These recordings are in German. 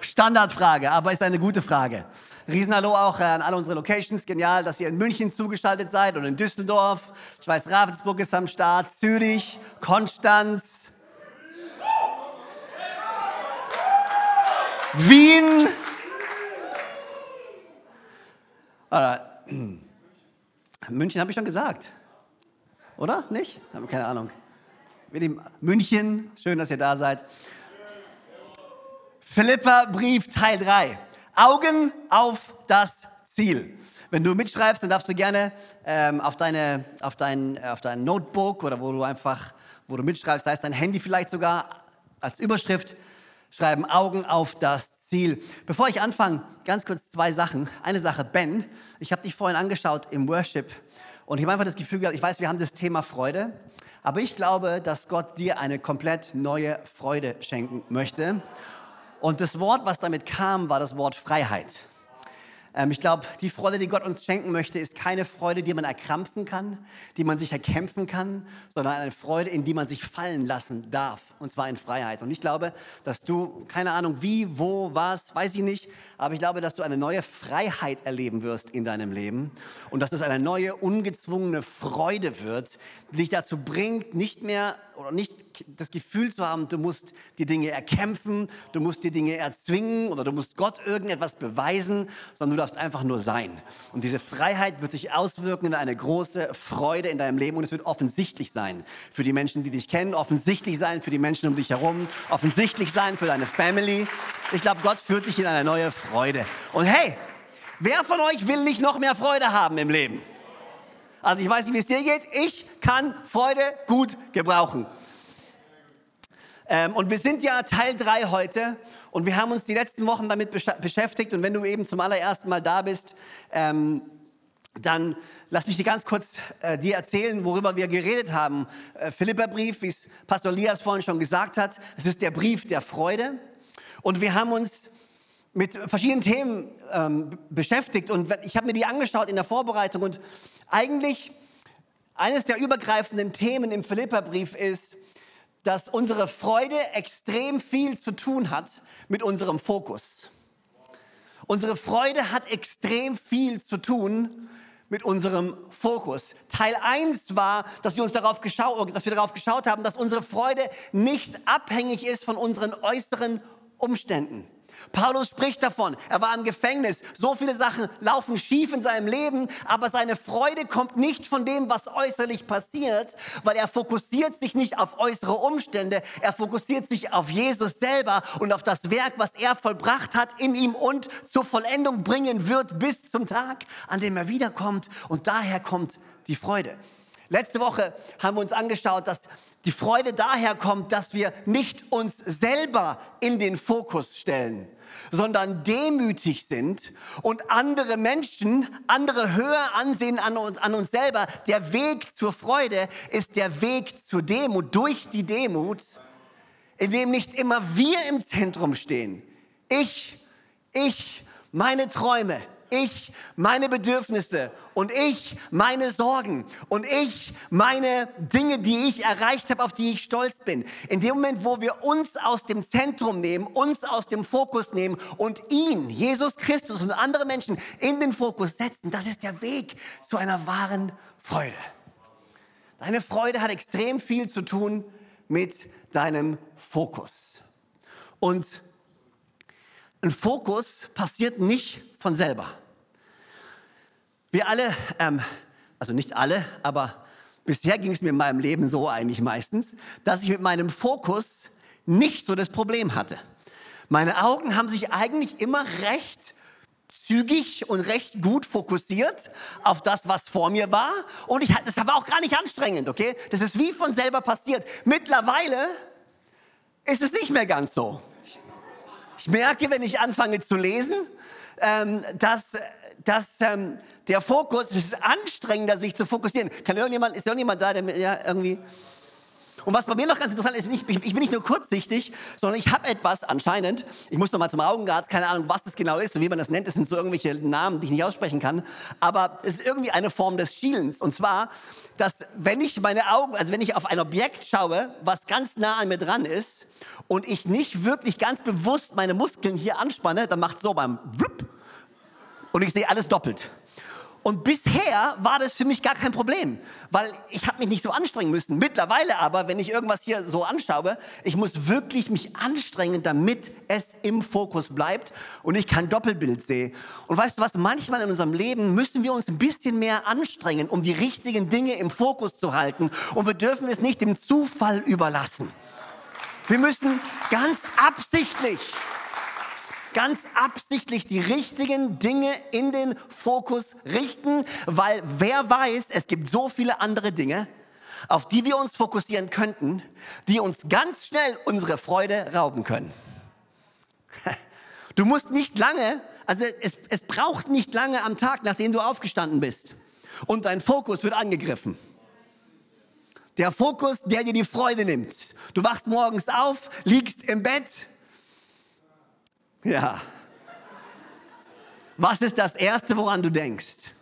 Standardfrage, aber ist eine gute Frage. Riesenhallo auch an alle unsere Locations. Genial, dass ihr in München zugeschaltet seid und in Düsseldorf. Ich weiß, Ravensburg ist am Start, Zürich, Konstanz, Wien. München habe ich schon gesagt. Oder? Nicht? Habe keine Ahnung. München, schön, dass ihr da seid. Philippa Brief Teil 3. Augen auf das Ziel. Wenn du mitschreibst, dann darfst du gerne ähm, auf, deine, auf, dein, auf dein Notebook oder wo du einfach, wo du mitschreibst, da ist dein Handy vielleicht sogar als Überschrift, schreiben Augen auf das Ziel. Bevor ich anfange, ganz kurz zwei Sachen. Eine Sache, Ben, ich habe dich vorhin angeschaut im Worship und ich habe einfach das Gefühl gehabt, ich weiß, wir haben das Thema Freude, aber ich glaube, dass Gott dir eine komplett neue Freude schenken möchte. Und das Wort, was damit kam, war das Wort Freiheit. Ähm, ich glaube, die Freude, die Gott uns schenken möchte, ist keine Freude, die man erkrampfen kann, die man sich erkämpfen kann, sondern eine Freude, in die man sich fallen lassen darf, und zwar in Freiheit. Und ich glaube, dass du, keine Ahnung wie, wo, was, weiß ich nicht, aber ich glaube, dass du eine neue Freiheit erleben wirst in deinem Leben und dass es eine neue, ungezwungene Freude wird, die dich dazu bringt, nicht mehr oder nicht das Gefühl zu haben, du musst die Dinge erkämpfen, du musst die Dinge erzwingen oder du musst Gott irgendetwas beweisen, sondern du darfst einfach nur sein. Und diese Freiheit wird sich auswirken in eine große Freude in deinem Leben und es wird offensichtlich sein für die Menschen, die dich kennen, offensichtlich sein für die Menschen um dich herum, offensichtlich sein für deine Family. Ich glaube, Gott führt dich in eine neue Freude. Und hey, wer von euch will nicht noch mehr Freude haben im Leben? Also ich weiß nicht, wie es dir geht. Ich kann Freude gut gebrauchen. Ähm, und wir sind ja Teil 3 heute und wir haben uns die letzten Wochen damit beschäftigt. Und wenn du eben zum allerersten Mal da bist, ähm, dann lass mich dir ganz kurz äh, dir erzählen, worüber wir geredet haben. Äh, Philipperbrief, wie es Pastor Lias vorhin schon gesagt hat, es ist der Brief der Freude. Und wir haben uns mit verschiedenen Themen ähm, beschäftigt und ich habe mir die angeschaut in der Vorbereitung und eigentlich eines der übergreifenden Themen im Philipperbrief ist, dass unsere Freude extrem viel zu tun hat mit unserem Fokus. Unsere Freude hat extrem viel zu tun mit unserem Fokus. Teil 1 war, dass wir uns darauf dass wir darauf geschaut haben, dass unsere Freude nicht abhängig ist von unseren äußeren Umständen. Paulus spricht davon, er war im Gefängnis, so viele Sachen laufen schief in seinem Leben, aber seine Freude kommt nicht von dem, was äußerlich passiert, weil er fokussiert sich nicht auf äußere Umstände, er fokussiert sich auf Jesus selber und auf das Werk, was er vollbracht hat in ihm und zur Vollendung bringen wird bis zum Tag, an dem er wiederkommt. Und daher kommt die Freude. Letzte Woche haben wir uns angeschaut, dass die Freude daher kommt, dass wir nicht uns selber in den Fokus stellen, sondern demütig sind und andere Menschen, andere höher ansehen an uns, an uns selber. Der Weg zur Freude ist der Weg zur Demut, durch die Demut, in dem nicht immer wir im Zentrum stehen. Ich, ich, meine Träume, ich meine Bedürfnisse und ich meine Sorgen und ich meine Dinge, die ich erreicht habe, auf die ich stolz bin. In dem Moment, wo wir uns aus dem Zentrum nehmen, uns aus dem Fokus nehmen und ihn, Jesus Christus und andere Menschen in den Fokus setzen, das ist der Weg zu einer wahren Freude. Deine Freude hat extrem viel zu tun mit deinem Fokus. Und ein Fokus passiert nicht von selber. Wir alle, ähm, also nicht alle, aber bisher ging es mir in meinem Leben so eigentlich meistens, dass ich mit meinem Fokus nicht so das Problem hatte. Meine Augen haben sich eigentlich immer recht zügig und recht gut fokussiert auf das, was vor mir war. Und ich, das war auch gar nicht anstrengend, okay? Das ist wie von selber passiert. Mittlerweile ist es nicht mehr ganz so. Ich merke, wenn ich anfange zu lesen, ähm, dass, dass ähm, der Fokus, es ist anstrengender, sich zu fokussieren. Kann irgendjemand, ist irgendjemand da, der ja, irgendwie... Und was bei mir noch ganz interessant ist, ich, ich bin nicht nur kurzsichtig, sondern ich habe etwas anscheinend, ich muss noch mal zum Augenarzt, keine Ahnung, was das genau ist und wie man das nennt, das sind so irgendwelche Namen, die ich nicht aussprechen kann, aber es ist irgendwie eine Form des Schielens. Und zwar, dass wenn ich meine Augen, also wenn ich auf ein Objekt schaue, was ganz nah an mir dran ist und ich nicht wirklich ganz bewusst meine Muskeln hier anspanne, dann macht es so beim Blub und ich sehe alles doppelt. Und bisher war das für mich gar kein Problem, weil ich habe mich nicht so anstrengen müssen. Mittlerweile aber, wenn ich irgendwas hier so anschaue, ich muss wirklich mich anstrengen, damit es im Fokus bleibt und ich kein Doppelbild sehe. Und weißt du was, manchmal in unserem Leben müssen wir uns ein bisschen mehr anstrengen, um die richtigen Dinge im Fokus zu halten. Und wir dürfen es nicht dem Zufall überlassen. Wir müssen ganz absichtlich ganz absichtlich die richtigen Dinge in den Fokus richten, weil wer weiß, es gibt so viele andere Dinge, auf die wir uns fokussieren könnten, die uns ganz schnell unsere Freude rauben können. Du musst nicht lange, also es, es braucht nicht lange am Tag, nachdem du aufgestanden bist und dein Fokus wird angegriffen. Der Fokus, der dir die Freude nimmt. Du wachst morgens auf, liegst im Bett, ja. Was ist das Erste, woran du denkst?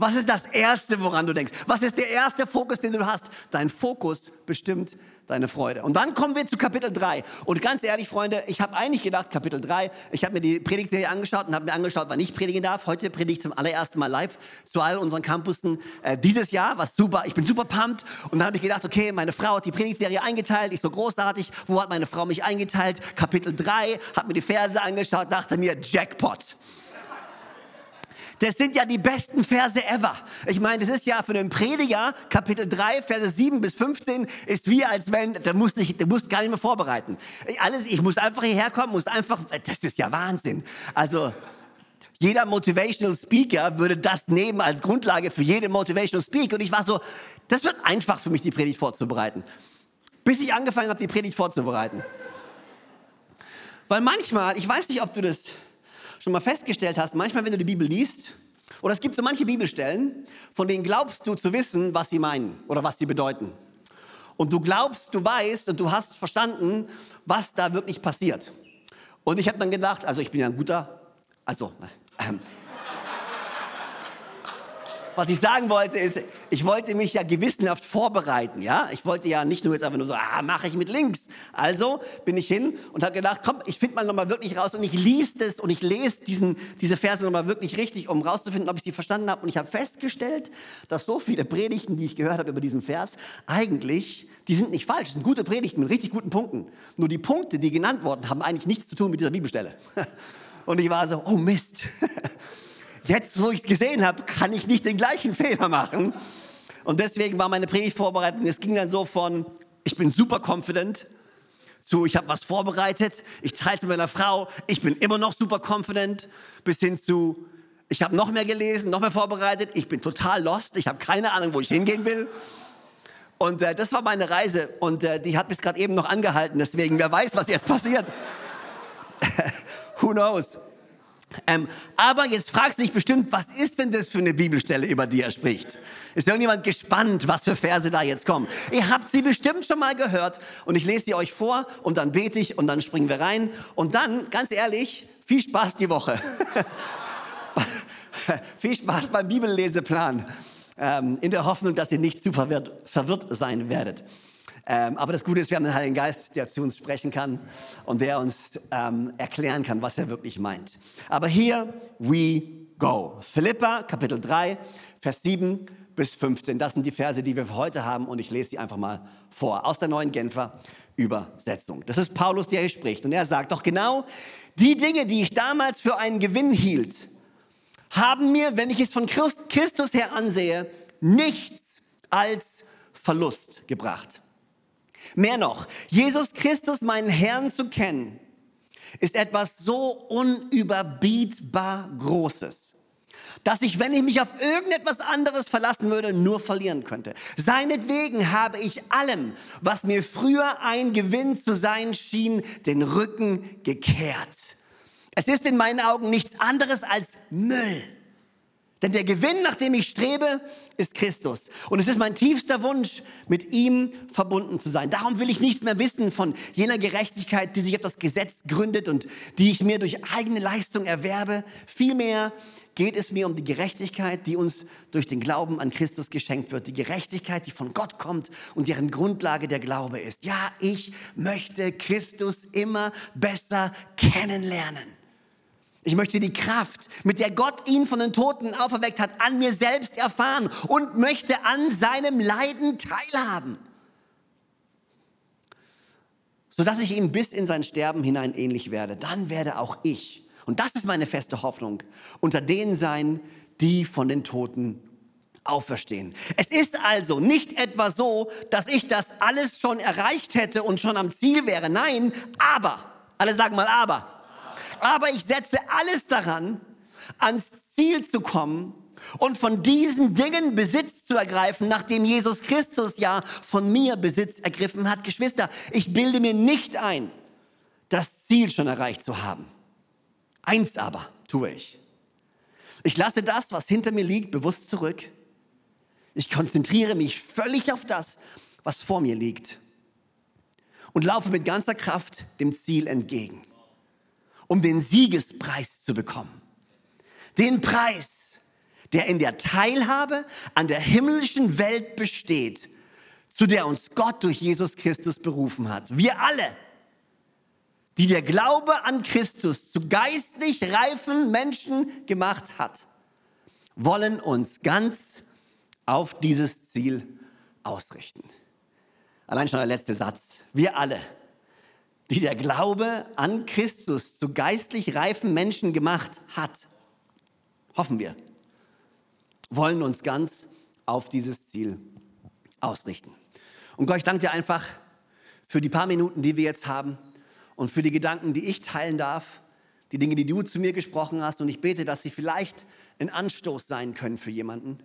Was ist das Erste, woran du denkst? Was ist der erste Fokus, den du hast? Dein Fokus bestimmt deine Freude. Und dann kommen wir zu Kapitel 3. Und ganz ehrlich, Freunde, ich habe eigentlich gedacht, Kapitel 3, ich habe mir die Predigtserie angeschaut und habe mir angeschaut, wann ich predigen darf. Heute predige ich zum allerersten Mal live zu all unseren Campussen äh, dieses Jahr, was super, ich bin super pumped. Und dann habe ich gedacht, okay, meine Frau hat die Predigtserie eingeteilt, ich so großartig, wo hat meine Frau mich eingeteilt? Kapitel 3, habe mir die Verse angeschaut, dachte mir, Jackpot. Das sind ja die besten Verse ever. Ich meine, das ist ja für einen Prediger, Kapitel 3, Verse 7 bis 15, ist wie als wenn, der muss, nicht, der muss gar nicht mehr vorbereiten. Ich, alles, ich muss einfach hierher kommen, muss einfach, das ist ja Wahnsinn. Also, jeder Motivational Speaker würde das nehmen als Grundlage für jede Motivational Speak. Und ich war so, das wird einfach für mich, die Predigt vorzubereiten. Bis ich angefangen habe, die Predigt vorzubereiten. Weil manchmal, ich weiß nicht, ob du das schon mal festgestellt hast, manchmal, wenn du die Bibel liest, oder es gibt so manche Bibelstellen, von denen glaubst du zu wissen, was sie meinen oder was sie bedeuten. Und du glaubst, du weißt und du hast verstanden, was da wirklich passiert. Und ich habe dann gedacht, also ich bin ja ein guter, also äh, was ich sagen wollte ist, ich wollte mich ja gewissenhaft vorbereiten, ja. Ich wollte ja nicht nur jetzt einfach nur so, ah, mache ich mit links. Also bin ich hin und habe gedacht, komm, ich finde mal nochmal wirklich raus und ich lies das und ich lese diesen, diese Verse nochmal wirklich richtig, um rauszufinden, ob ich sie verstanden habe. Und ich habe festgestellt, dass so viele Predigten, die ich gehört habe über diesen Vers, eigentlich, die sind nicht falsch, das sind gute Predigten mit richtig guten Punkten. Nur die Punkte, die genannt wurden, haben eigentlich nichts zu tun mit dieser Bibelstelle. Und ich war so, oh Mist. Jetzt, wo ich es gesehen habe, kann ich nicht den gleichen Fehler machen. Und deswegen war meine Predigtvorbereitung, es ging dann so von, ich bin super confident, zu, ich habe was vorbereitet, ich mit meiner Frau, ich bin immer noch super confident, bis hin zu, ich habe noch mehr gelesen, noch mehr vorbereitet, ich bin total lost, ich habe keine Ahnung, wo ich hingehen will. Und äh, das war meine Reise und äh, die hat bis gerade eben noch angehalten, deswegen, wer weiß, was jetzt passiert. Who knows? Ähm, aber jetzt fragst du dich bestimmt, was ist denn das für eine Bibelstelle, über die er spricht? Ist irgendjemand gespannt, was für Verse da jetzt kommen? Ihr habt sie bestimmt schon mal gehört und ich lese sie euch vor und dann bete ich und dann springen wir rein und dann, ganz ehrlich, viel Spaß die Woche. viel Spaß beim Bibelleseplan ähm, in der Hoffnung, dass ihr nicht zu verwirrt, verwirrt sein werdet. Ähm, aber das Gute ist, wir haben den Heiligen Geist, der zu uns sprechen kann und der uns ähm, erklären kann, was er wirklich meint. Aber hier we go. Philippa, Kapitel 3, Vers 7 bis 15. Das sind die Verse, die wir für heute haben und ich lese sie einfach mal vor aus der neuen Genfer Übersetzung. Das ist Paulus, der hier spricht und er sagt doch genau, die Dinge, die ich damals für einen Gewinn hielt, haben mir, wenn ich es von Christus her ansehe, nichts als Verlust gebracht. Mehr noch, Jesus Christus, meinen Herrn zu kennen, ist etwas so unüberbietbar Großes. dass ich, wenn ich mich auf irgendetwas anderes verlassen würde, nur verlieren könnte. Seinetwegen habe ich allem, was mir früher ein Gewinn zu sein schien, den Rücken gekehrt. Es ist in meinen Augen nichts anderes als Müll. Denn der Gewinn, nach dem ich strebe, ist Christus. Und es ist mein tiefster Wunsch, mit ihm verbunden zu sein. Darum will ich nichts mehr wissen von jener Gerechtigkeit, die sich auf das Gesetz gründet und die ich mir durch eigene Leistung erwerbe. Vielmehr geht es mir um die Gerechtigkeit, die uns durch den Glauben an Christus geschenkt wird. Die Gerechtigkeit, die von Gott kommt und deren Grundlage der Glaube ist. Ja, ich möchte Christus immer besser kennenlernen. Ich möchte die Kraft, mit der Gott ihn von den Toten auferweckt hat, an mir selbst erfahren und möchte an seinem Leiden teilhaben, sodass ich ihm bis in sein Sterben hinein ähnlich werde. Dann werde auch ich, und das ist meine feste Hoffnung, unter denen sein, die von den Toten auferstehen. Es ist also nicht etwa so, dass ich das alles schon erreicht hätte und schon am Ziel wäre. Nein, aber, alle sagen mal aber aber ich setze alles daran, ans Ziel zu kommen und von diesen Dingen Besitz zu ergreifen, nachdem Jesus Christus ja von mir Besitz ergriffen hat. Geschwister, ich bilde mir nicht ein, das Ziel schon erreicht zu haben. Eins aber tue ich. Ich lasse das, was hinter mir liegt, bewusst zurück. Ich konzentriere mich völlig auf das, was vor mir liegt und laufe mit ganzer Kraft dem Ziel entgegen um den Siegespreis zu bekommen. Den Preis, der in der Teilhabe an der himmlischen Welt besteht, zu der uns Gott durch Jesus Christus berufen hat. Wir alle, die der Glaube an Christus zu geistlich reifen Menschen gemacht hat, wollen uns ganz auf dieses Ziel ausrichten. Allein schon der letzte Satz. Wir alle, die der Glaube an Christus zu geistlich reifen Menschen gemacht hat, hoffen wir, wollen uns ganz auf dieses Ziel ausrichten. Und Gott, ich danke dir einfach für die paar Minuten, die wir jetzt haben und für die Gedanken, die ich teilen darf, die Dinge, die du zu mir gesprochen hast. Und ich bete, dass sie vielleicht ein Anstoß sein können für jemanden,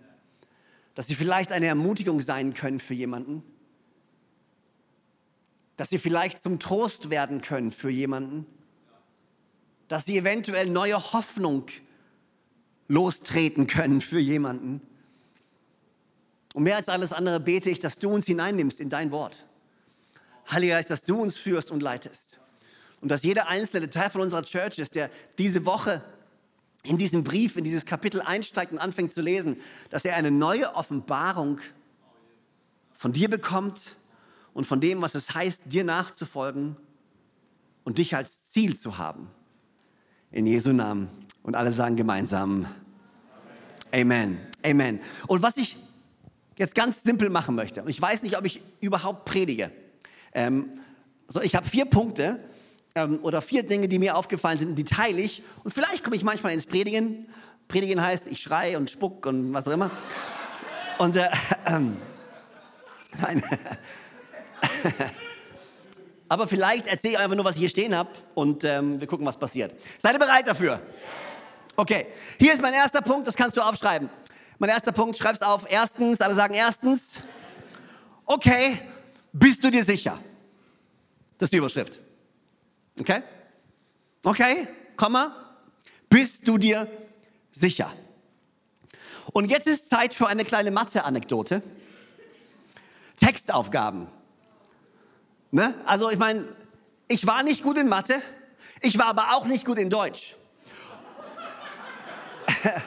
dass sie vielleicht eine Ermutigung sein können für jemanden dass sie vielleicht zum Trost werden können für jemanden, dass sie eventuell neue Hoffnung lostreten können für jemanden. Und mehr als alles andere bete ich, dass du uns hineinnimmst in dein Wort. Heiliger Geist, dass du uns führst und leitest. Und dass jeder einzelne Teil von unserer Church ist, der diese Woche in diesen Brief, in dieses Kapitel einsteigt und anfängt zu lesen, dass er eine neue Offenbarung von dir bekommt, und von dem, was es heißt, dir nachzufolgen und dich als Ziel zu haben. In Jesu Namen. Und alle sagen gemeinsam Amen. Amen. Und was ich jetzt ganz simpel machen möchte, und ich weiß nicht, ob ich überhaupt predige. Ähm, so, ich habe vier Punkte ähm, oder vier Dinge, die mir aufgefallen sind, die teile ich. Und vielleicht komme ich manchmal ins Predigen. Predigen heißt, ich schreie und spuck und was auch immer. Und äh, äh, nein. Aber vielleicht erzähle ich einfach nur, was ich hier stehen habe und ähm, wir gucken, was passiert. Seid ihr bereit dafür? Okay, hier ist mein erster Punkt, das kannst du aufschreiben. Mein erster Punkt, schreib's auf. Erstens, alle sagen erstens. Okay, bist du dir sicher? Das ist die Überschrift. Okay? Okay, Komma. Bist du dir sicher? Und jetzt ist Zeit für eine kleine Mathe-Anekdote. Textaufgaben. Ne? Also ich meine, ich war nicht gut in Mathe, ich war aber auch nicht gut in Deutsch.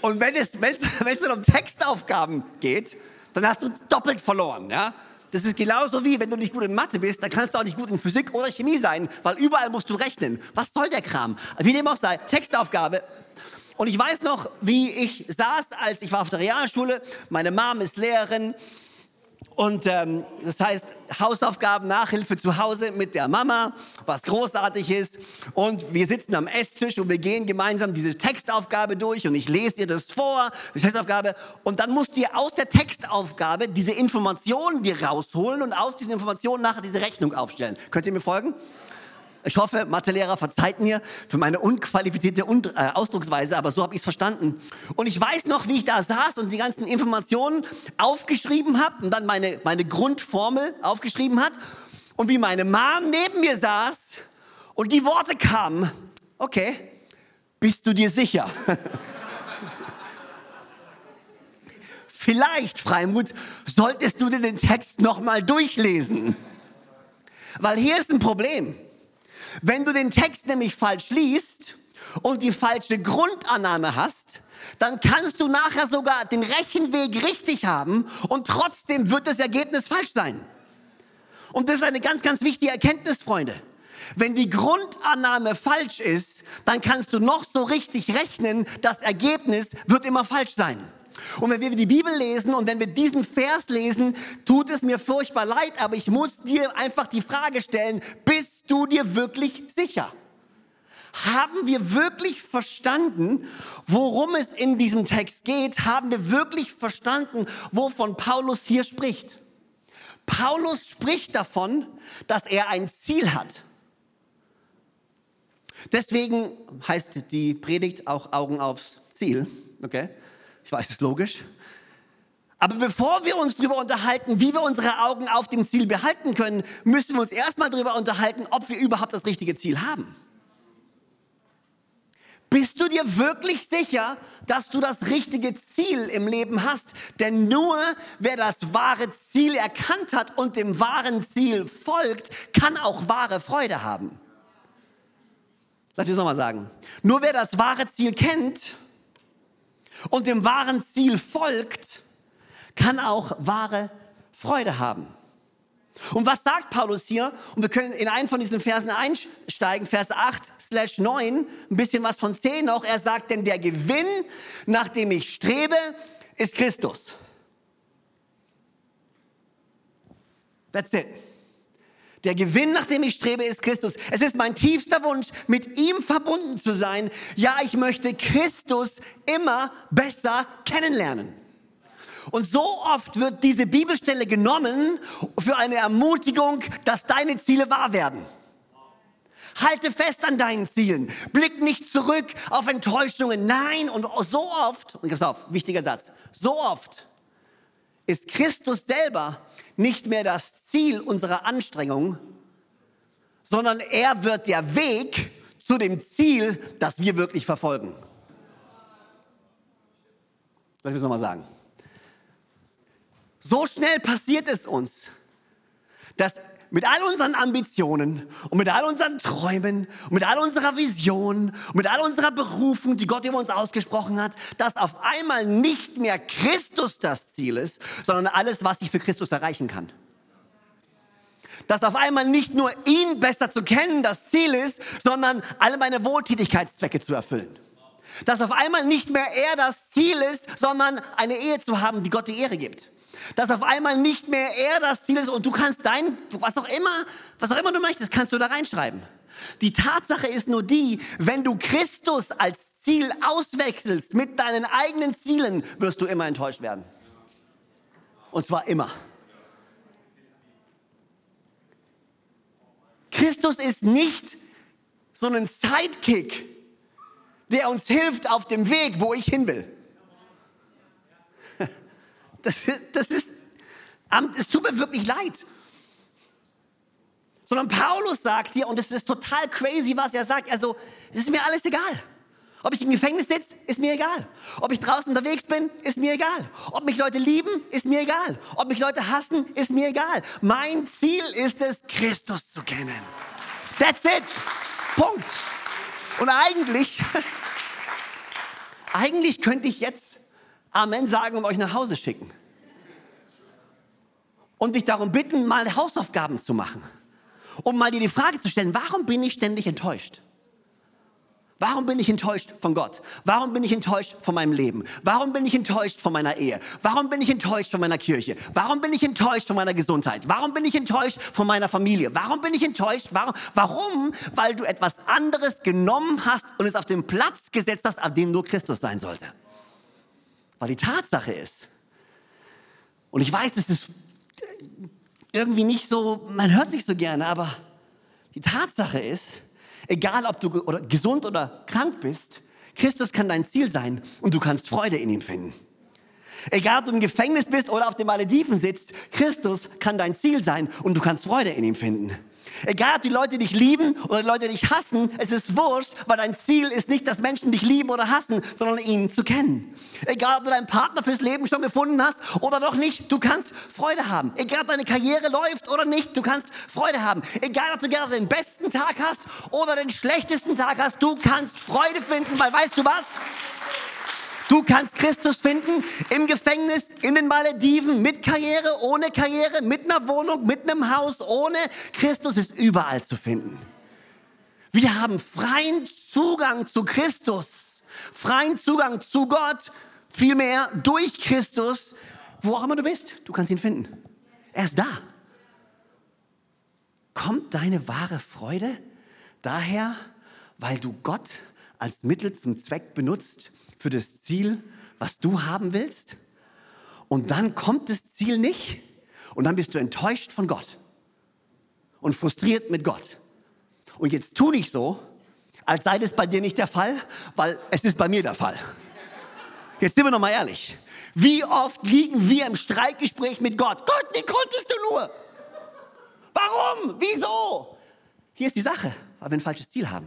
Und wenn es, wenn es, wenn es um Textaufgaben geht, dann hast du doppelt verloren. Ja? Das ist genauso wie, wenn du nicht gut in Mathe bist, dann kannst du auch nicht gut in Physik oder Chemie sein, weil überall musst du rechnen. Was soll der Kram? Wie dem auch sei, Textaufgabe. Und ich weiß noch, wie ich saß, als ich war auf der Realschule. Meine Mom ist Lehrerin und ähm, das heißt, Hausaufgaben, Nachhilfe zu Hause mit der Mama, was großartig ist. Und wir sitzen am Esstisch und wir gehen gemeinsam diese Textaufgabe durch und ich lese dir das vor, die Textaufgabe. Und dann musst du dir aus der Textaufgabe diese Informationen dir rausholen und aus diesen Informationen nachher diese Rechnung aufstellen. Könnt ihr mir folgen? Ich hoffe, Mathelehrer verzeiht mir für meine unqualifizierte äh, Ausdrucksweise, aber so habe ich es verstanden. Und ich weiß noch, wie ich da saß und die ganzen Informationen aufgeschrieben habe und dann meine, meine Grundformel aufgeschrieben hat und wie meine Mom neben mir saß und die Worte kamen, okay, bist du dir sicher? Vielleicht, Freimut, solltest du dir den Text nochmal durchlesen. Weil hier ist ein Problem. Wenn du den Text nämlich falsch liest und die falsche Grundannahme hast, dann kannst du nachher sogar den Rechenweg richtig haben und trotzdem wird das Ergebnis falsch sein. Und das ist eine ganz, ganz wichtige Erkenntnis, Freunde. Wenn die Grundannahme falsch ist, dann kannst du noch so richtig rechnen, das Ergebnis wird immer falsch sein. Und wenn wir die Bibel lesen und wenn wir diesen Vers lesen, tut es mir furchtbar leid, aber ich muss dir einfach die Frage stellen, bist du dir wirklich sicher? Haben wir wirklich verstanden, worum es in diesem Text geht? Haben wir wirklich verstanden, wovon Paulus hier spricht? Paulus spricht davon, dass er ein Ziel hat. Deswegen heißt die Predigt auch Augen aufs Ziel. Okay? Ich weiß, es ist logisch. Aber bevor wir uns darüber unterhalten, wie wir unsere Augen auf dem Ziel behalten können, müssen wir uns erstmal darüber unterhalten, ob wir überhaupt das richtige Ziel haben. Bist du dir wirklich sicher, dass du das richtige Ziel im Leben hast? Denn nur wer das wahre Ziel erkannt hat und dem wahren Ziel folgt, kann auch wahre Freude haben. Lass mich es nochmal sagen. Nur wer das wahre Ziel kennt und dem wahren Ziel folgt, kann auch wahre Freude haben. Und was sagt Paulus hier? Und wir können in einen von diesen Versen einsteigen, Vers 8 slash 9, ein bisschen was von 10 noch. Er sagt, denn der Gewinn, nach dem ich strebe, ist Christus. That's it. Der Gewinn, nach dem ich strebe, ist Christus. Es ist mein tiefster Wunsch, mit ihm verbunden zu sein. Ja, ich möchte Christus immer besser kennenlernen. Und so oft wird diese Bibelstelle genommen für eine Ermutigung, dass deine Ziele wahr werden. Halte fest an deinen Zielen. Blick nicht zurück auf Enttäuschungen. Nein, und so oft, und pass auf, wichtiger Satz, so oft ist Christus selber nicht mehr das Ziel unserer Anstrengung, sondern er wird der Weg zu dem Ziel, das wir wirklich verfolgen. Lass mich es nochmal sagen. So schnell passiert es uns, dass mit all unseren Ambitionen und mit all unseren Träumen und mit all unserer Vision und mit all unserer Berufung, die Gott über uns ausgesprochen hat, dass auf einmal nicht mehr Christus das Ziel ist, sondern alles, was ich für Christus erreichen kann. Dass auf einmal nicht nur ihn besser zu kennen das Ziel ist, sondern alle meine Wohltätigkeitszwecke zu erfüllen. Dass auf einmal nicht mehr er das Ziel ist, sondern eine Ehe zu haben, die Gott die Ehre gibt dass auf einmal nicht mehr er das Ziel ist und du kannst dein, was auch immer, was auch immer du möchtest, kannst du da reinschreiben. Die Tatsache ist nur die, wenn du Christus als Ziel auswechselst mit deinen eigenen Zielen, wirst du immer enttäuscht werden. Und zwar immer. Christus ist nicht so ein Sidekick, der uns hilft auf dem Weg, wo ich hin will. Das, das ist, es tut mir wirklich leid. Sondern Paulus sagt hier, und es ist total crazy, was er sagt, also, es ist mir alles egal. Ob ich im Gefängnis sitze, ist mir egal. Ob ich draußen unterwegs bin, ist mir egal. Ob mich Leute lieben, ist mir egal. Ob mich Leute hassen, ist mir egal. Mein Ziel ist es, Christus zu kennen. That's it. Punkt. Und eigentlich, eigentlich könnte ich jetzt Amen sagen und euch nach Hause schicken. Und dich darum bitten, mal Hausaufgaben zu machen. Um mal dir die Frage zu stellen, warum bin ich ständig enttäuscht? Warum bin ich enttäuscht von Gott? Warum bin ich enttäuscht von meinem Leben? Warum bin ich enttäuscht von meiner Ehe? Warum bin ich enttäuscht von meiner Kirche? Warum bin ich enttäuscht von meiner Gesundheit? Warum bin ich enttäuscht von meiner Familie? Warum bin ich enttäuscht? Warum? Warum? Weil du etwas anderes genommen hast und es auf den Platz gesetzt hast, an dem nur Christus sein sollte. Weil die Tatsache ist, und ich weiß, das ist irgendwie nicht so, man hört sich so gerne, aber Die Tatsache ist, egal ob du gesund oder krank bist, Christus kann dein Ziel sein und du kannst Freude in ihm finden. Egal ob du im Gefängnis bist oder auf den Malediven sitzt, Christus kann dein Ziel sein und du kannst Freude in ihm finden. Egal, ob die Leute dich lieben oder die Leute dich hassen, es ist wurscht, weil dein Ziel ist nicht, dass Menschen dich lieben oder hassen, sondern ihn zu kennen. Egal, ob du deinen Partner fürs Leben schon gefunden hast oder noch nicht, du kannst Freude haben. Egal, ob deine Karriere läuft oder nicht, du kannst Freude haben. Egal, ob du gerade den besten Tag hast oder den schlechtesten Tag hast, du kannst Freude finden, weil weißt du was? Du kannst Christus finden im Gefängnis, in den Malediven, mit Karriere, ohne Karriere, mit einer Wohnung, mit einem Haus, ohne. Christus ist überall zu finden. Wir haben freien Zugang zu Christus, freien Zugang zu Gott, vielmehr durch Christus, wo auch immer du bist, du kannst ihn finden. Er ist da. Kommt deine wahre Freude daher, weil du Gott als Mittel zum Zweck benutzt, für das Ziel, was du haben willst. Und dann kommt das Ziel nicht und dann bist du enttäuscht von Gott und frustriert mit Gott. Und jetzt tu nicht so, als sei das bei dir nicht der Fall, weil es ist bei mir der Fall. Jetzt sind wir noch mal ehrlich. Wie oft liegen wir im Streitgespräch mit Gott? Gott, wie konntest du nur? Warum? Wieso? Hier ist die Sache, weil wir ein falsches Ziel haben.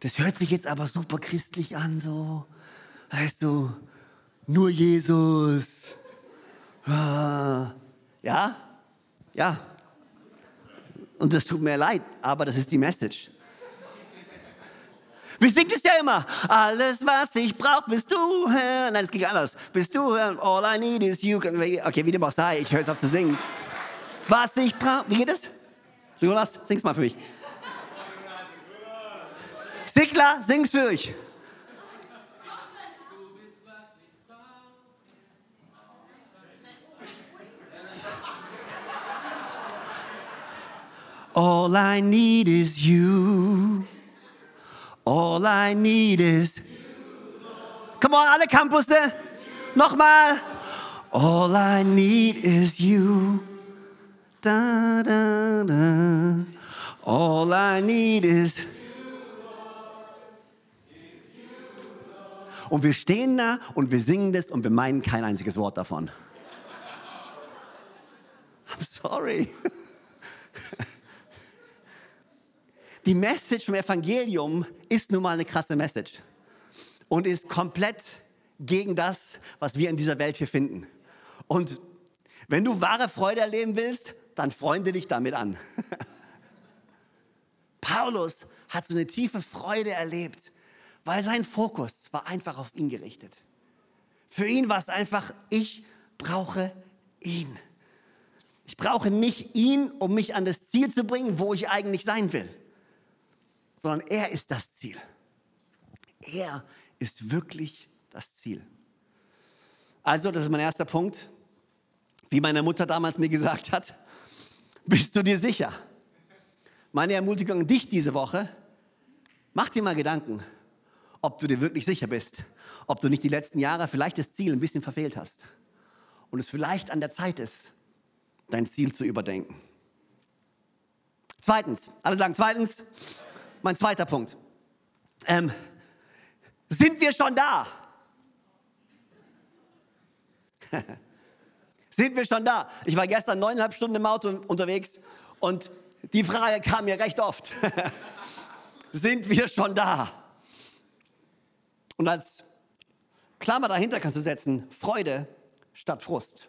Das hört sich jetzt aber super christlich an, so. Weißt du, nur Jesus. Ah. Ja, ja. Und das tut mir leid, aber das ist die Message. Wir singen es ja immer. Alles, was ich brauche, bist du, Herr. Nein, es ging anders. Bist du, Herr. All I need is you. Okay, wie dem auch sei, ich höre jetzt auf zu singen. Was ich brauche. Wie geht es? Jonas, sing's mal für mich. Stickler, sing's euch. All I need is you. All I need is. Come on, alle Campusse. Nochmal. All I need is you. Da, da, da. All I need is. Und wir stehen da und wir singen das und wir meinen kein einziges Wort davon. I'm sorry. Die Message vom Evangelium ist nun mal eine krasse Message und ist komplett gegen das, was wir in dieser Welt hier finden. Und wenn du wahre Freude erleben willst, dann freunde dich damit an. Paulus hat so eine tiefe Freude erlebt weil sein Fokus war einfach auf ihn gerichtet. Für ihn war es einfach, ich brauche ihn. Ich brauche nicht ihn, um mich an das Ziel zu bringen, wo ich eigentlich sein will, sondern er ist das Ziel. Er ist wirklich das Ziel. Also, das ist mein erster Punkt. Wie meine Mutter damals mir gesagt hat, bist du dir sicher? Meine Ermutigung dich diese Woche, mach dir mal Gedanken, ob du dir wirklich sicher bist, ob du nicht die letzten Jahre vielleicht das Ziel ein bisschen verfehlt hast und es vielleicht an der Zeit ist, dein Ziel zu überdenken. Zweitens, alle sagen zweitens, mein zweiter Punkt. Ähm, sind wir schon da? sind wir schon da? Ich war gestern neuneinhalb Stunden im Auto unterwegs und die Frage kam mir recht oft. sind wir schon da? Und als Klammer dahinter kannst du setzen, Freude statt Frust.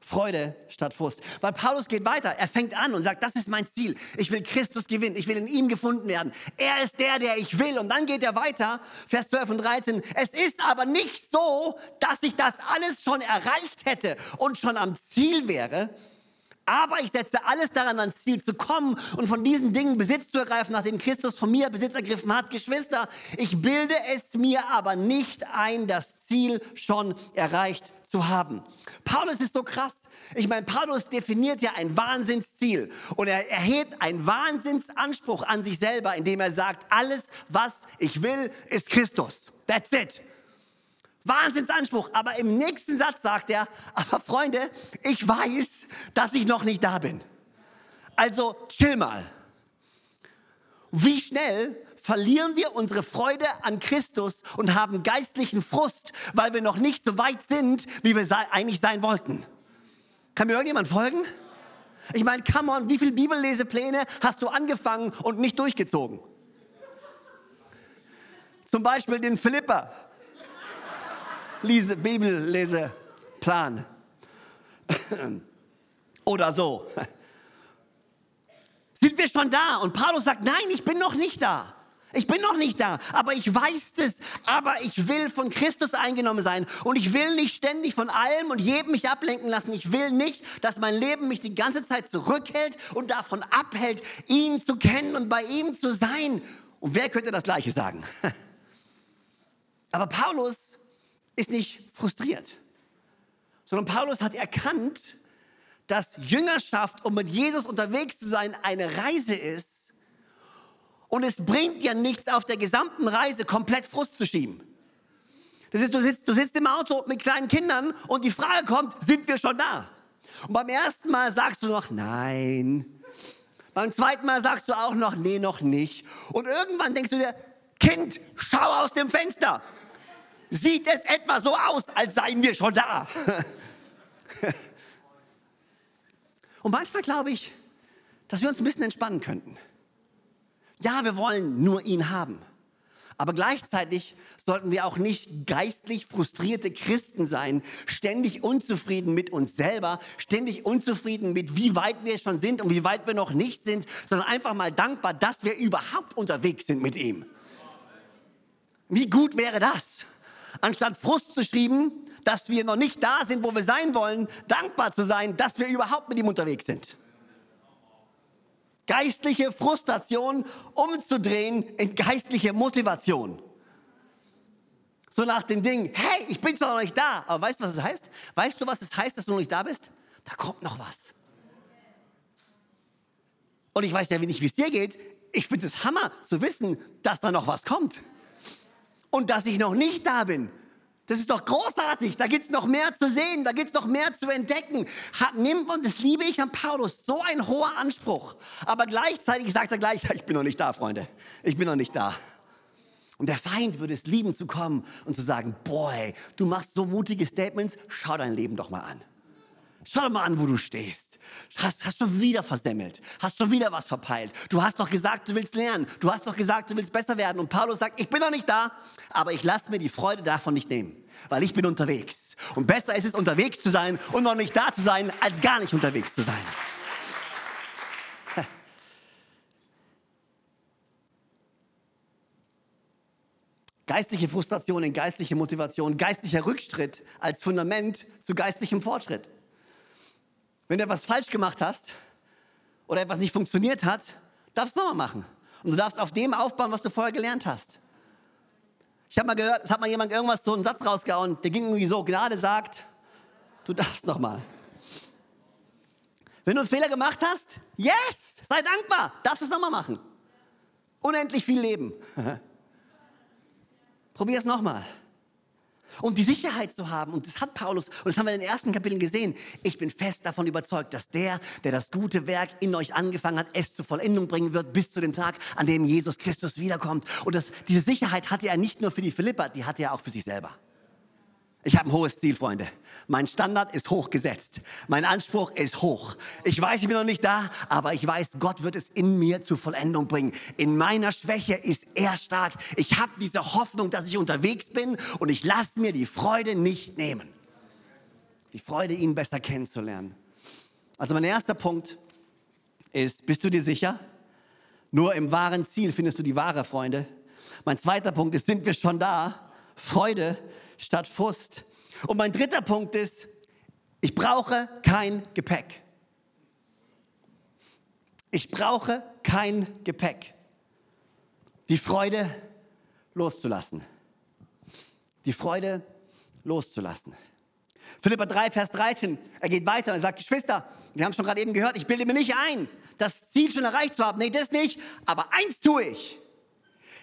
Freude statt Frust. Weil Paulus geht weiter. Er fängt an und sagt, das ist mein Ziel. Ich will Christus gewinnen. Ich will in ihm gefunden werden. Er ist der, der ich will. Und dann geht er weiter, Vers 12 und 13. Es ist aber nicht so, dass ich das alles schon erreicht hätte und schon am Ziel wäre. Aber ich setze alles daran, ans Ziel zu kommen und von diesen Dingen Besitz zu ergreifen, nachdem Christus von mir Besitz ergriffen hat. Geschwister, ich bilde es mir aber nicht ein, das Ziel schon erreicht zu haben. Paulus ist so krass. Ich meine, Paulus definiert ja ein Wahnsinnsziel und er erhebt einen Wahnsinnsanspruch an sich selber, indem er sagt, alles, was ich will, ist Christus. That's it. Wahnsinnsanspruch. Aber im nächsten Satz sagt er, aber Freunde, ich weiß, dass ich noch nicht da bin. Also chill mal. Wie schnell verlieren wir unsere Freude an Christus und haben geistlichen Frust, weil wir noch nicht so weit sind, wie wir eigentlich sein wollten. Kann mir irgendjemand folgen? Ich meine, come on, wie viele Bibellesepläne hast du angefangen und nicht durchgezogen? Zum Beispiel den Philippa. Bibelleseplan. Oder so. Sind wir schon da? Und Paulus sagt, nein, ich bin noch nicht da. Ich bin noch nicht da, aber ich weiß es. Aber ich will von Christus eingenommen sein. Und ich will nicht ständig von allem und jedem mich ablenken lassen. Ich will nicht, dass mein Leben mich die ganze Zeit zurückhält und davon abhält, ihn zu kennen und bei ihm zu sein. Und wer könnte das Gleiche sagen? Aber Paulus ist nicht frustriert, sondern Paulus hat erkannt, dass Jüngerschaft, um mit Jesus unterwegs zu sein, eine Reise ist. Und es bringt ja nichts, auf der gesamten Reise komplett Frust zu schieben. Das ist, du sitzt, du sitzt im Auto mit kleinen Kindern und die Frage kommt, sind wir schon da? Und beim ersten Mal sagst du noch, nein. Beim zweiten Mal sagst du auch noch, nee, noch nicht. Und irgendwann denkst du dir, Kind, schau aus dem Fenster. Sieht es etwa so aus, als seien wir schon da? Und manchmal glaube ich, dass wir uns ein bisschen entspannen könnten. Ja, wir wollen nur ihn haben. Aber gleichzeitig sollten wir auch nicht geistlich frustrierte Christen sein, ständig unzufrieden mit uns selber, ständig unzufrieden mit, wie weit wir schon sind und wie weit wir noch nicht sind, sondern einfach mal dankbar, dass wir überhaupt unterwegs sind mit ihm. Wie gut wäre das? Anstatt Frust zu schreiben, dass wir noch nicht da sind, wo wir sein wollen, dankbar zu sein, dass wir überhaupt mit ihm unterwegs sind. Geistliche Frustration umzudrehen in geistliche Motivation. So nach dem Ding, hey, ich bin zwar noch nicht da, aber weißt du, was es heißt? Weißt du, was es heißt, dass du noch nicht da bist? Da kommt noch was. Und ich weiß ja nicht, wie es dir geht. Ich finde es Hammer zu wissen, dass da noch was kommt. Und dass ich noch nicht da bin. Das ist doch großartig. Da gibt es noch mehr zu sehen, da gibt es noch mehr zu entdecken. Hat, nimmt, und das liebe ich an Paulus, so ein hoher Anspruch. Aber gleichzeitig sagt er gleich, ich bin noch nicht da, Freunde. Ich bin noch nicht da. Und der Feind würde es lieben zu kommen und zu sagen, boy, du machst so mutige Statements, schau dein Leben doch mal an. Schau doch mal an, wo du stehst. Hast, hast du wieder versemmelt? Hast du wieder was verpeilt? Du hast doch gesagt, du willst lernen. Du hast doch gesagt, du willst besser werden. Und Paulus sagt, ich bin noch nicht da, aber ich lasse mir die Freude davon nicht nehmen, weil ich bin unterwegs. Und besser ist es, unterwegs zu sein und noch nicht da zu sein, als gar nicht unterwegs zu sein. Geistliche Frustration in geistliche Motivation, geistlicher Rückschritt als Fundament zu geistlichem Fortschritt. Wenn du etwas falsch gemacht hast oder etwas nicht funktioniert hat, darfst du nochmal machen. Und du darfst auf dem aufbauen, was du vorher gelernt hast. Ich habe mal gehört, es hat mal jemand irgendwas so einen Satz rausgehauen, der ging irgendwie so, Gnade sagt, du darfst nochmal. Wenn du einen Fehler gemacht hast, yes, sei dankbar, darfst es nochmal machen. Unendlich viel Leben. Probier es nochmal. Und die Sicherheit zu haben, und das hat Paulus, und das haben wir in den ersten Kapiteln gesehen, ich bin fest davon überzeugt, dass der, der das gute Werk in euch angefangen hat, es zur Vollendung bringen wird, bis zu dem Tag, an dem Jesus Christus wiederkommt. Und das, diese Sicherheit hatte er nicht nur für die Philippa, die hatte er auch für sich selber. Ich habe ein hohes Ziel, Freunde. Mein Standard ist hoch gesetzt. Mein Anspruch ist hoch. Ich weiß, ich bin noch nicht da, aber ich weiß, Gott wird es in mir zur Vollendung bringen. In meiner Schwäche ist er stark. Ich habe diese Hoffnung, dass ich unterwegs bin und ich lasse mir die Freude nicht nehmen. Die Freude, ihn besser kennenzulernen. Also mein erster Punkt ist, bist du dir sicher? Nur im wahren Ziel findest du die wahre Freunde. Mein zweiter Punkt ist, sind wir schon da? Freude statt Frust. Und mein dritter Punkt ist, ich brauche kein Gepäck. Ich brauche kein Gepäck. Die Freude loszulassen. Die Freude loszulassen. Philippa 3, Vers 13, er geht weiter und sagt, Geschwister, wir haben es schon gerade eben gehört, ich bilde mir nicht ein, das Ziel schon erreicht zu haben. Nee, das nicht. Aber eins tue ich.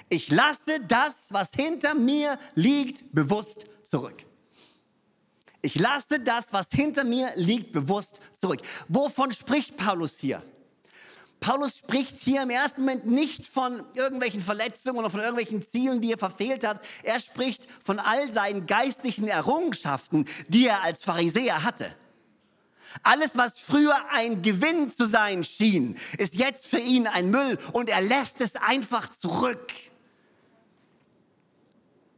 Ich lasse das, was hinter mir liegt, bewusst zurück. Ich lasse das, was hinter mir liegt, bewusst zurück. Wovon spricht Paulus hier? Paulus spricht hier im ersten Moment nicht von irgendwelchen Verletzungen oder von irgendwelchen Zielen, die er verfehlt hat. Er spricht von all seinen geistlichen Errungenschaften, die er als Pharisäer hatte. Alles, was früher ein Gewinn zu sein schien, ist jetzt für ihn ein Müll und er lässt es einfach zurück.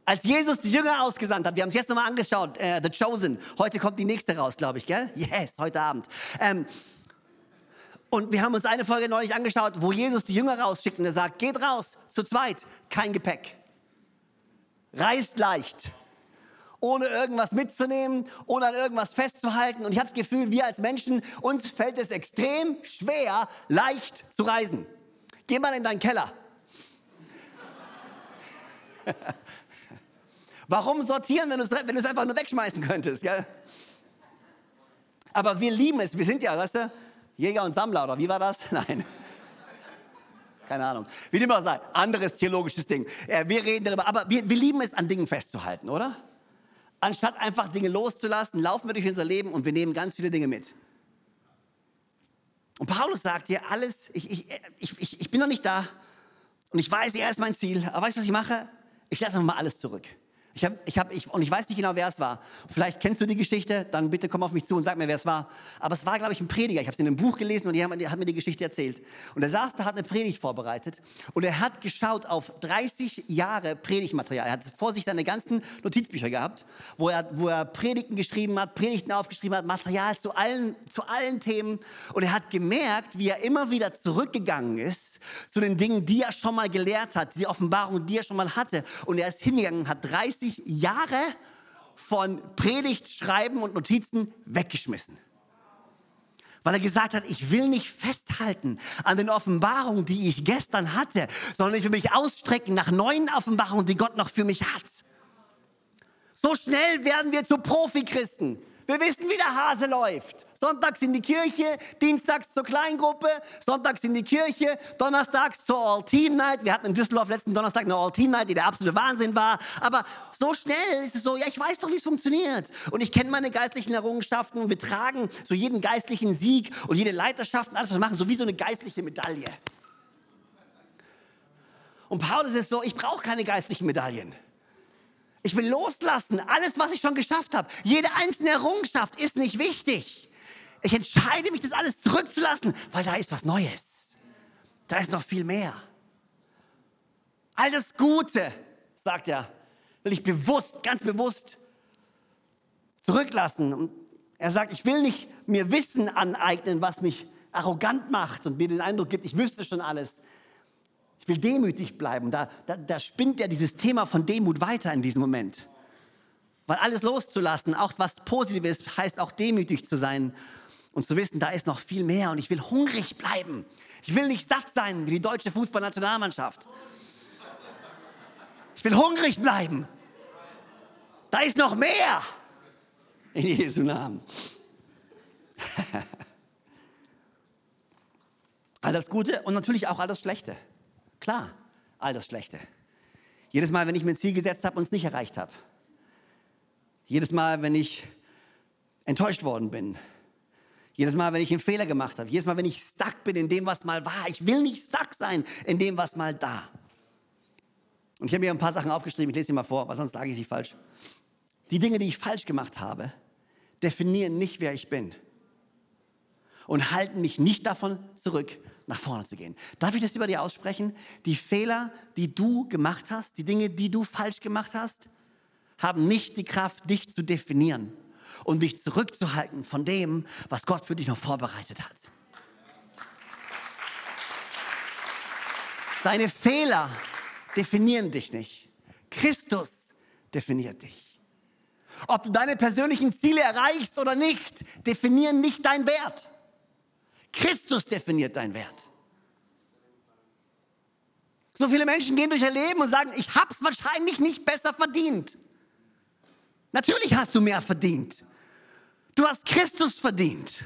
Als Jesus die Jünger ausgesandt hat, wir haben es jetzt nochmal angeschaut, äh, The Chosen, heute kommt die nächste raus, glaube ich, gell? Yes, heute Abend. Ähm, und wir haben uns eine Folge neulich angeschaut, wo Jesus die Jünger rausschickt und er sagt, geht raus, zu zweit, kein Gepäck. Reist leicht ohne irgendwas mitzunehmen, ohne an irgendwas festzuhalten. Und ich habe das Gefühl, wir als Menschen, uns fällt es extrem schwer, leicht zu reisen. Geh mal in deinen Keller. Warum sortieren, wenn du es wenn einfach nur wegschmeißen könntest? Gell? Aber wir lieben es. Wir sind ja, weißt du, Jäger und Sammler, oder wie war das? Nein. Keine Ahnung. Wie dem auch sei. Anderes theologisches Ding. Wir reden darüber. Aber wir, wir lieben es, an Dingen festzuhalten, oder? Anstatt einfach Dinge loszulassen, laufen wir durch unser Leben und wir nehmen ganz viele Dinge mit. Und Paulus sagt hier, alles, ich, ich, ich, ich bin noch nicht da und ich weiß, er ist mein Ziel, aber weißt du, was ich mache? Ich lasse mal alles zurück. Ich hab, ich hab, ich, und ich weiß nicht genau, wer es war. Vielleicht kennst du die Geschichte, dann bitte komm auf mich zu und sag mir, wer es war. Aber es war, glaube ich, ein Prediger. Ich habe es in einem Buch gelesen und die hat mir die Geschichte erzählt. Und er saß da, hat eine Predigt vorbereitet und er hat geschaut auf 30 Jahre Predigtmaterial. Er hat vor sich seine ganzen Notizbücher gehabt, wo er, wo er Predigten geschrieben hat, Predigten aufgeschrieben hat, Material zu allen, zu allen Themen. Und er hat gemerkt, wie er immer wieder zurückgegangen ist zu den Dingen, die er schon mal gelehrt hat, die Offenbarung, die er schon mal hatte. Und er ist hingegangen hat 30 30 Jahre von Predigt, Schreiben und Notizen weggeschmissen. Weil er gesagt hat, ich will nicht festhalten an den Offenbarungen, die ich gestern hatte, sondern ich will mich ausstrecken nach neuen Offenbarungen, die Gott noch für mich hat. So schnell werden wir zu Profi-Christen. Wir wissen, wie der Hase läuft. Sonntags in die Kirche, dienstags zur Kleingruppe, sonntags in die Kirche, donnerstags zur All-Team-Night. Wir hatten in Düsseldorf letzten Donnerstag eine All-Team-Night, die der absolute Wahnsinn war. Aber so schnell ist es so, ja, ich weiß doch, wie es funktioniert. Und ich kenne meine geistlichen Errungenschaften und wir tragen so jeden geistlichen Sieg und jede Leiterschaft und alles, was wir machen, so wie so eine geistliche Medaille. Und Paulus ist so, ich brauche keine geistlichen Medaillen. Ich will loslassen, alles, was ich schon geschafft habe. Jede einzelne Errungenschaft ist nicht wichtig. Ich entscheide mich, das alles zurückzulassen, weil da ist was Neues. Da ist noch viel mehr. All das Gute, sagt er, will ich bewusst, ganz bewusst zurücklassen. Und er sagt, ich will nicht mir Wissen aneignen, was mich arrogant macht und mir den Eindruck gibt, ich wüsste schon alles. Ich will demütig bleiben. Da, da, da spinnt er dieses Thema von Demut weiter in diesem Moment. Weil alles loszulassen, auch was Positives, heißt auch demütig zu sein und zu wissen, da ist noch viel mehr und ich will hungrig bleiben. Ich will nicht satt sein wie die deutsche Fußballnationalmannschaft. Ich will hungrig bleiben. Da ist noch mehr. In Jesu Namen. all das Gute und natürlich auch all das Schlechte. Klar, all das Schlechte. Jedes Mal, wenn ich mir ein Ziel gesetzt habe und es nicht erreicht habe. Jedes Mal, wenn ich enttäuscht worden bin, jedes Mal, wenn ich einen Fehler gemacht habe, jedes Mal, wenn ich stuck bin in dem, was mal war. Ich will nicht stuck sein in dem, was mal da. Und ich habe mir ein paar Sachen aufgeschrieben, ich lese sie mal vor, weil sonst sage ich sie falsch. Die Dinge, die ich falsch gemacht habe, definieren nicht, wer ich bin. Und halten mich nicht davon zurück, nach vorne zu gehen. Darf ich das über dir aussprechen? Die Fehler, die du gemacht hast, die Dinge, die du falsch gemacht hast, haben nicht die Kraft, dich zu definieren und dich zurückzuhalten von dem, was Gott für dich noch vorbereitet hat. Deine Fehler definieren dich nicht. Christus definiert dich. Ob du deine persönlichen Ziele erreichst oder nicht, definieren nicht deinen Wert. Christus definiert deinen Wert. So viele Menschen gehen durch ihr Leben und sagen, ich habe es wahrscheinlich nicht besser verdient. Natürlich hast du mehr verdient. Du hast Christus verdient.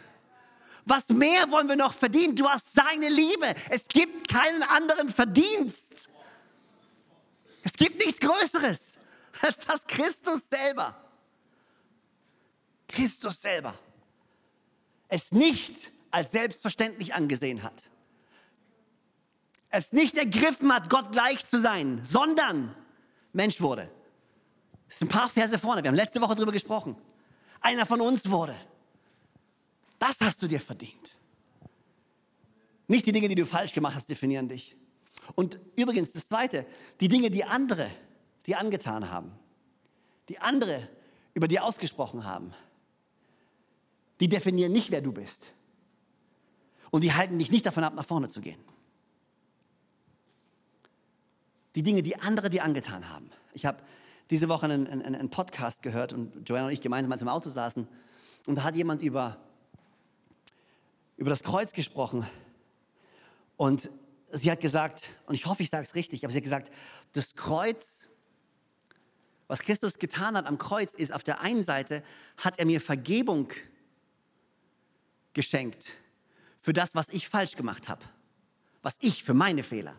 Was mehr wollen wir noch verdienen? Du hast seine Liebe. Es gibt keinen anderen Verdienst. Es gibt nichts Größeres als das Christus selber. Christus selber es nicht als selbstverständlich angesehen hat. es nicht ergriffen hat, Gott gleich zu sein, sondern Mensch wurde. Das sind ein paar Verse vorne, wir haben letzte Woche darüber gesprochen. Einer von uns wurde. Das hast du dir verdient. Nicht die Dinge, die du falsch gemacht hast, definieren dich. Und übrigens, das Zweite, die Dinge, die andere dir angetan haben, die andere über dir ausgesprochen haben, die definieren nicht, wer du bist. Und die halten dich nicht davon ab, nach vorne zu gehen. Die Dinge, die andere dir angetan haben. Ich habe diese Woche einen, einen, einen, Podcast gehört und Joanna und ich gemeinsam als im Auto saßen und da hat jemand über, über das Kreuz gesprochen und sie hat gesagt, und ich hoffe, ich sage es richtig, aber sie hat gesagt, das Kreuz, was Christus getan hat am Kreuz, ist auf der einen Seite, hat er mir Vergebung geschenkt für das, was ich falsch gemacht habe, was ich für meine Fehler.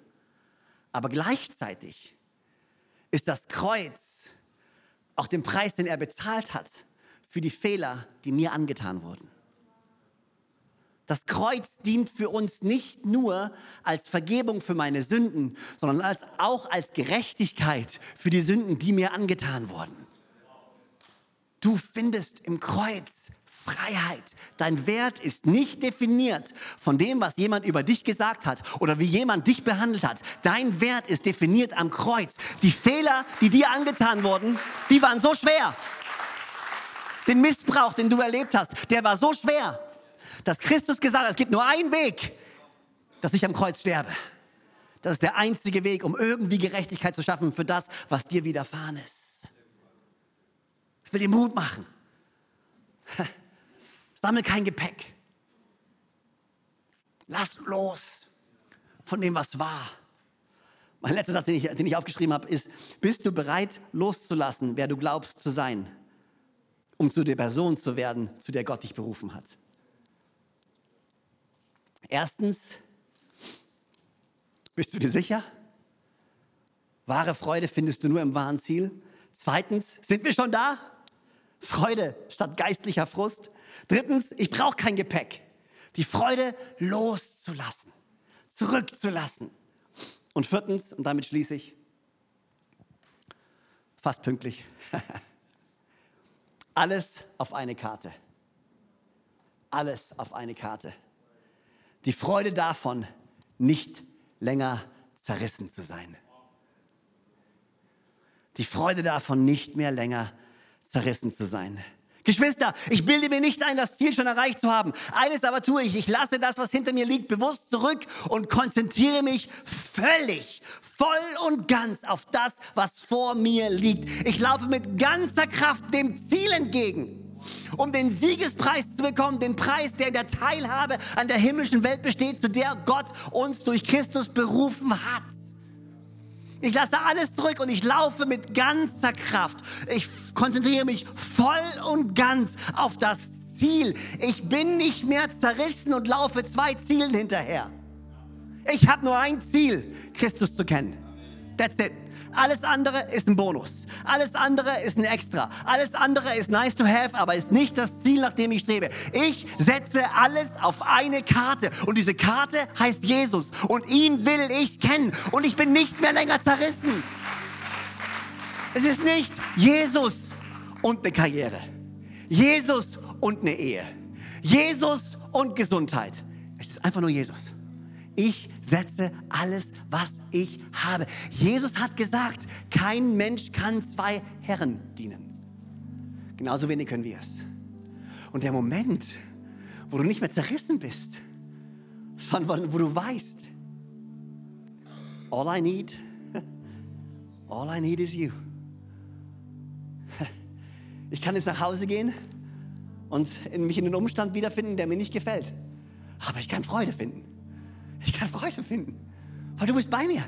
Aber gleichzeitig ist das Kreuz auch den Preis, den er bezahlt hat für die Fehler, die mir angetan wurden. Das Kreuz dient für uns nicht nur als Vergebung für meine Sünden, sondern als, auch als Gerechtigkeit für die Sünden, die mir angetan wurden. Du findest im Kreuz Freiheit. Dein Wert ist nicht definiert von dem, was jemand über dich gesagt hat oder wie jemand dich behandelt hat. Dein Wert ist definiert am Kreuz. Die Fehler, die dir angetan wurden, die waren so schwer. Den Missbrauch, den du erlebt hast, der war so schwer, dass Christus gesagt hat, es gibt nur einen Weg, dass ich am Kreuz sterbe. Das ist der einzige Weg, um irgendwie Gerechtigkeit zu schaffen für das, was dir widerfahren ist. Ich will dir Mut machen. Sammel kein Gepäck. Lass los von dem, was war. Mein letzter Satz, den ich, den ich aufgeschrieben habe, ist, bist du bereit loszulassen, wer du glaubst zu sein, um zu der Person zu werden, zu der Gott dich berufen hat? Erstens, bist du dir sicher? Wahre Freude findest du nur im wahren Ziel. Zweitens, sind wir schon da? Freude statt geistlicher Frust. Drittens, ich brauche kein Gepäck. Die Freude loszulassen, zurückzulassen. Und viertens, und damit schließe ich, fast pünktlich, alles auf eine Karte. Alles auf eine Karte. Die Freude davon, nicht länger zerrissen zu sein. Die Freude davon, nicht mehr länger zerrissen zu sein. Geschwister, ich bilde mir nicht ein, das Ziel schon erreicht zu haben. Eines aber tue ich, ich lasse das, was hinter mir liegt, bewusst zurück und konzentriere mich völlig, voll und ganz auf das, was vor mir liegt. Ich laufe mit ganzer Kraft dem Ziel entgegen um den Siegespreis zu bekommen, den Preis, der in der Teilhabe an der himmlischen Welt besteht, zu der Gott uns durch Christus berufen hat. Ich lasse alles zurück und ich laufe mit ganzer Kraft. Ich konzentriere mich voll und ganz auf das Ziel. Ich bin nicht mehr zerrissen und laufe zwei Zielen hinterher. Ich habe nur ein Ziel, Christus zu kennen. That's it. Alles andere ist ein Bonus. Alles andere ist ein Extra. Alles andere ist nice to have, aber ist nicht das Ziel, nach dem ich strebe. Ich setze alles auf eine Karte. Und diese Karte heißt Jesus. Und ihn will ich kennen. Und ich bin nicht mehr länger zerrissen. Es ist nicht Jesus und eine Karriere. Jesus und eine Ehe. Jesus und Gesundheit. Es ist einfach nur Jesus. Ich setze alles, was ich habe. Jesus hat gesagt, kein Mensch kann zwei Herren dienen. Genauso wenig können wir es. Und der Moment, wo du nicht mehr zerrissen bist, sondern wo du weißt, all I need, all I need is you. Ich kann jetzt nach Hause gehen und mich in einen Umstand wiederfinden, der mir nicht gefällt. Aber ich kann Freude finden. Ich kann Freude finden, weil du bist bei mir.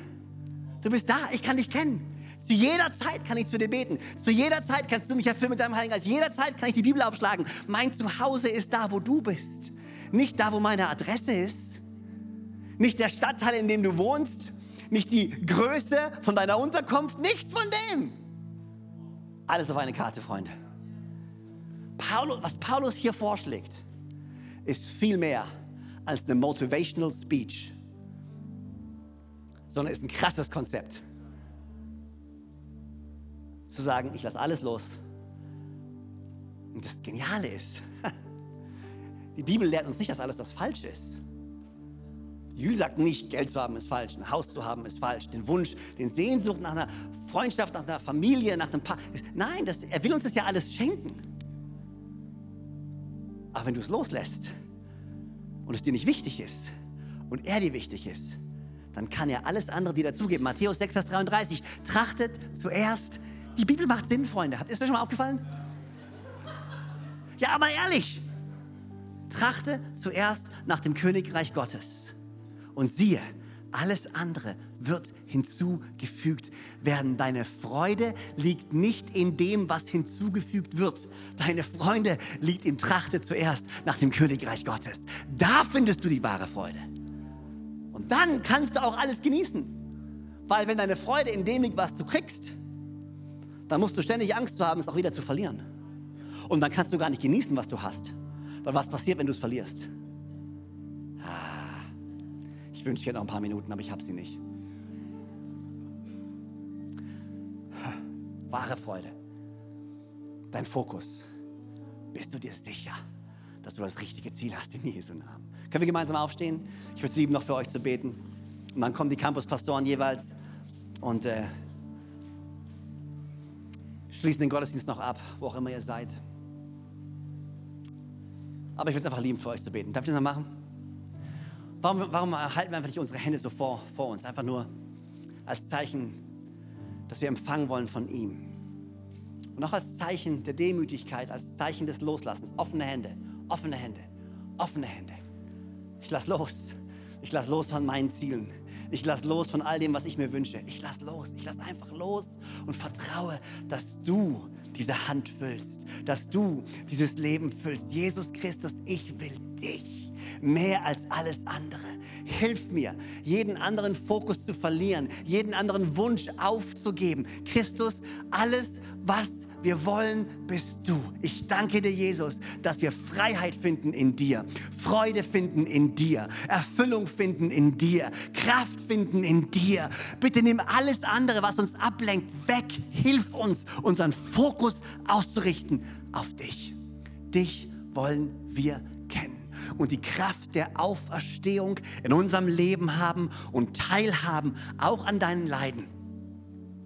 Du bist da, ich kann dich kennen. Zu jeder Zeit kann ich zu dir beten. Zu jeder Zeit kannst du mich erfüllen mit deinem Heiligen Geist. Jederzeit kann ich die Bibel aufschlagen. Mein Zuhause ist da, wo du bist. Nicht da, wo meine Adresse ist. Nicht der Stadtteil, in dem du wohnst. Nicht die Größe von deiner Unterkunft. Nichts von dem. Alles auf eine Karte, Freunde. Paulus, was Paulus hier vorschlägt, ist viel mehr als eine Motivational Speech. sondern ist ein krasses Konzept. Zu sagen, ich lasse alles los. Und das Geniale ist, die Bibel lehrt uns nicht, dass alles das Falsche ist. Die sagt nicht, Geld zu haben ist falsch, ein Haus zu haben ist falsch, den Wunsch, den Sehnsucht nach einer Freundschaft, nach einer Familie, nach einem Paar. Nein, das, er will uns das ja alles schenken. Aber wenn du es loslässt und es dir nicht wichtig ist und er dir wichtig ist, dann kann er alles andere dir dazugeben. Matthäus 6, Vers 33. Trachtet zuerst. Die Bibel macht Sinn, Freunde. Es dir schon mal aufgefallen? Ja, aber ehrlich. Trachte zuerst nach dem Königreich Gottes und siehe, alles andere wird hinzugefügt werden. Deine Freude liegt nicht in dem, was hinzugefügt wird. Deine Freude liegt im Trachte zuerst nach dem Königreich Gottes. Da findest du die wahre Freude. Und dann kannst du auch alles genießen. Weil wenn deine Freude in dem liegt, was du kriegst, dann musst du ständig Angst haben, es auch wieder zu verlieren. Und dann kannst du gar nicht genießen, was du hast. Weil was passiert, wenn du es verlierst? Ich wünsche, ich hätte noch ein paar Minuten, aber ich habe sie nicht. Wahre Freude. Dein Fokus. Bist du dir sicher, dass du das richtige Ziel hast in Jesu Namen? Können wir gemeinsam aufstehen? Ich würde es lieben, noch für euch zu beten. Und dann kommen die Campuspastoren jeweils und äh, schließen den Gottesdienst noch ab, wo auch immer ihr seid. Aber ich würde es einfach lieben, für euch zu beten. Darf ich das noch machen? Warum, warum halten wir einfach nicht unsere Hände so vor, vor uns? Einfach nur als Zeichen, dass wir empfangen wollen von ihm. Und auch als Zeichen der Demütigkeit, als Zeichen des Loslassens. Offene Hände, offene Hände, offene Hände. Ich lass los. Ich lass los von meinen Zielen. Ich lass los von all dem, was ich mir wünsche. Ich lass los. Ich lass einfach los und vertraue, dass du diese Hand füllst, dass du dieses Leben füllst. Jesus Christus, ich will dich mehr als alles andere. Hilf mir, jeden anderen Fokus zu verlieren, jeden anderen Wunsch aufzugeben. Christus, alles, was wir wollen, bist du. Ich danke dir, Jesus, dass wir Freiheit finden in dir, Freude finden in dir, Erfüllung finden in dir, Kraft finden in dir. Bitte nimm alles andere, was uns ablenkt, weg. Hilf uns, unseren Fokus auszurichten auf dich. Dich wollen wir kennen und die Kraft der Auferstehung in unserem Leben haben und teilhaben auch an deinen Leiden,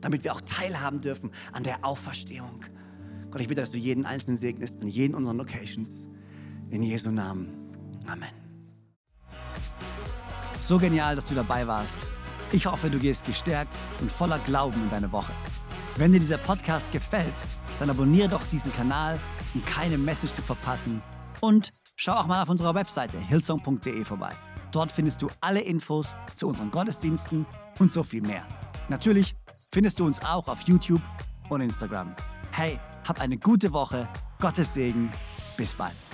damit wir auch teilhaben dürfen an der Auferstehung. Gott, ich bitte, dass du jeden Einzelnen segnest, an jeden unserer Locations. In Jesu Namen. Amen. So genial, dass du dabei warst. Ich hoffe, du gehst gestärkt und voller Glauben in deine Woche. Wenn dir dieser Podcast gefällt, dann abonniere doch diesen Kanal, um keine Message zu verpassen. Und Schau auch mal auf unserer Webseite hillsong.de vorbei. Dort findest du alle Infos zu unseren Gottesdiensten und so viel mehr. Natürlich findest du uns auch auf YouTube und Instagram. Hey, hab eine gute Woche, Gottes Segen, bis bald.